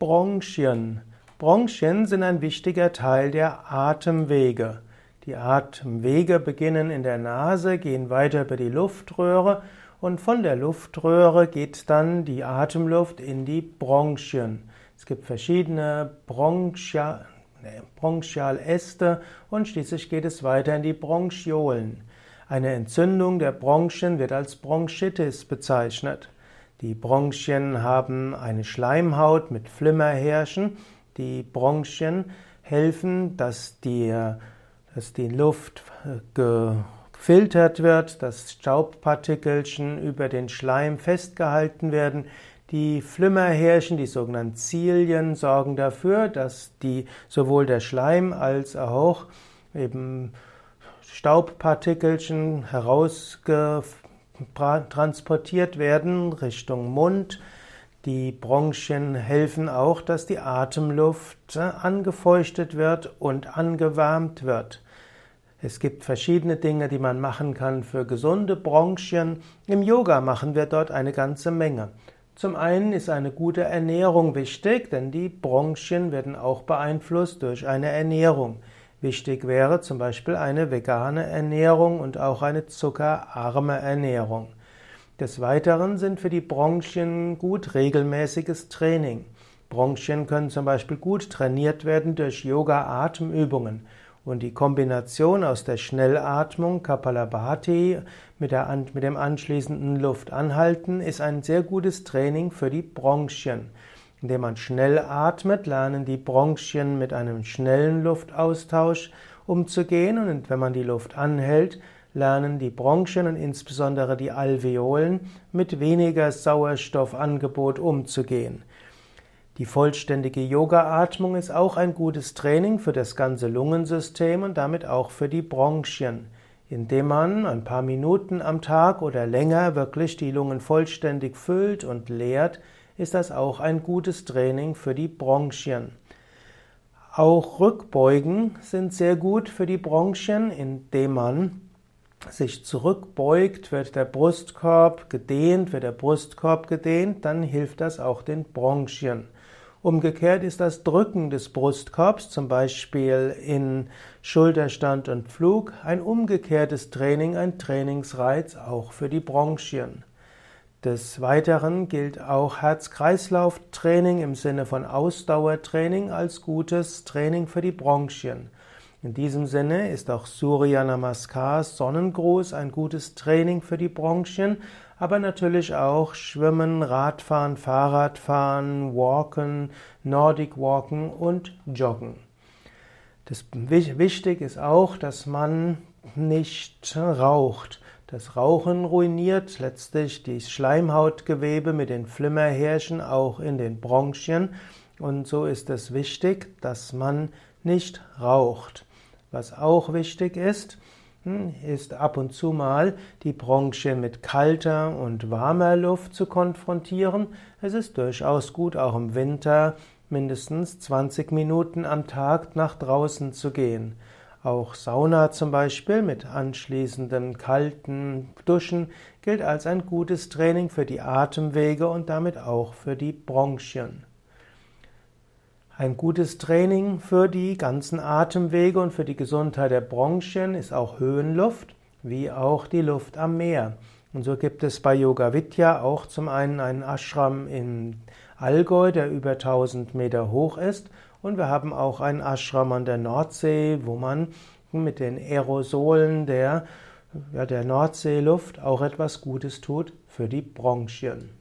Bronchien. Bronchien sind ein wichtiger Teil der Atemwege. Die Atemwege beginnen in der Nase, gehen weiter über die Luftröhre und von der Luftröhre geht dann die Atemluft in die Bronchien. Es gibt verschiedene Bronchia, Bronchialäste und schließlich geht es weiter in die Bronchiolen. Eine Entzündung der Bronchien wird als Bronchitis bezeichnet. Die Bronchien haben eine Schleimhaut mit Flimmerhärchen. Die Bronchien helfen, dass die, dass die Luft gefiltert wird, dass Staubpartikelchen über den Schleim festgehalten werden. Die Flimmerhärchen, die sogenannten Zilien, sorgen dafür, dass die, sowohl der Schleim als auch eben Staubpartikelchen herausgefiltert transportiert werden Richtung Mund. Die Bronchien helfen auch, dass die Atemluft äh, angefeuchtet wird und angewärmt wird. Es gibt verschiedene Dinge, die man machen kann für gesunde Bronchien. Im Yoga machen wir dort eine ganze Menge. Zum einen ist eine gute Ernährung wichtig, denn die Bronchien werden auch beeinflusst durch eine Ernährung. Wichtig wäre zum Beispiel eine vegane Ernährung und auch eine zuckerarme Ernährung. Des Weiteren sind für die Bronchien gut regelmäßiges Training. Bronchien können zum Beispiel gut trainiert werden durch Yoga-Atemübungen. Und die Kombination aus der Schnellatmung Kapalabhati mit, der, mit dem anschließenden Luftanhalten ist ein sehr gutes Training für die Bronchien. Indem man schnell atmet, lernen die Bronchien mit einem schnellen Luftaustausch umzugehen und wenn man die Luft anhält, lernen die Bronchien und insbesondere die Alveolen mit weniger Sauerstoffangebot umzugehen. Die vollständige Yoga-Atmung ist auch ein gutes Training für das ganze Lungensystem und damit auch für die Bronchien. Indem man ein paar Minuten am Tag oder länger wirklich die Lungen vollständig füllt und leert, ist das auch ein gutes Training für die Bronchien. Auch Rückbeugen sind sehr gut für die Bronchien, indem man sich zurückbeugt, wird der Brustkorb gedehnt, wird der Brustkorb gedehnt, dann hilft das auch den Bronchien. Umgekehrt ist das Drücken des Brustkorbs, zum Beispiel in Schulterstand und Flug, ein umgekehrtes Training, ein Trainingsreiz auch für die Bronchien. Des Weiteren gilt auch Herz-Kreislauf-Training im Sinne von Ausdauertraining als gutes Training für die Bronchien. In diesem Sinne ist auch Surya Namaskar Sonnengruß ein gutes Training für die Bronchien, aber natürlich auch Schwimmen, Radfahren, Fahrradfahren, Walken, Nordic Walken und Joggen. Das, wichtig ist auch, dass man nicht raucht. Das Rauchen ruiniert letztlich die Schleimhautgewebe mit den Flimmerhärchen auch in den Bronchien und so ist es wichtig, dass man nicht raucht. Was auch wichtig ist, hm, ist ab und zu mal die Bronchien mit kalter und warmer Luft zu konfrontieren. Es ist durchaus gut, auch im Winter mindestens 20 Minuten am Tag nach draußen zu gehen. Auch Sauna zum Beispiel mit anschließendem kalten Duschen gilt als ein gutes Training für die Atemwege und damit auch für die Bronchien. Ein gutes Training für die ganzen Atemwege und für die Gesundheit der Bronchien ist auch Höhenluft, wie auch die Luft am Meer. Und so gibt es bei Yoga Vidya auch zum einen einen Ashram in Allgäu, der über 1000 Meter hoch ist und wir haben auch einen Ashram an der Nordsee, wo man mit den Aerosolen der, ja, der Nordseeluft auch etwas Gutes tut für die Bronchien.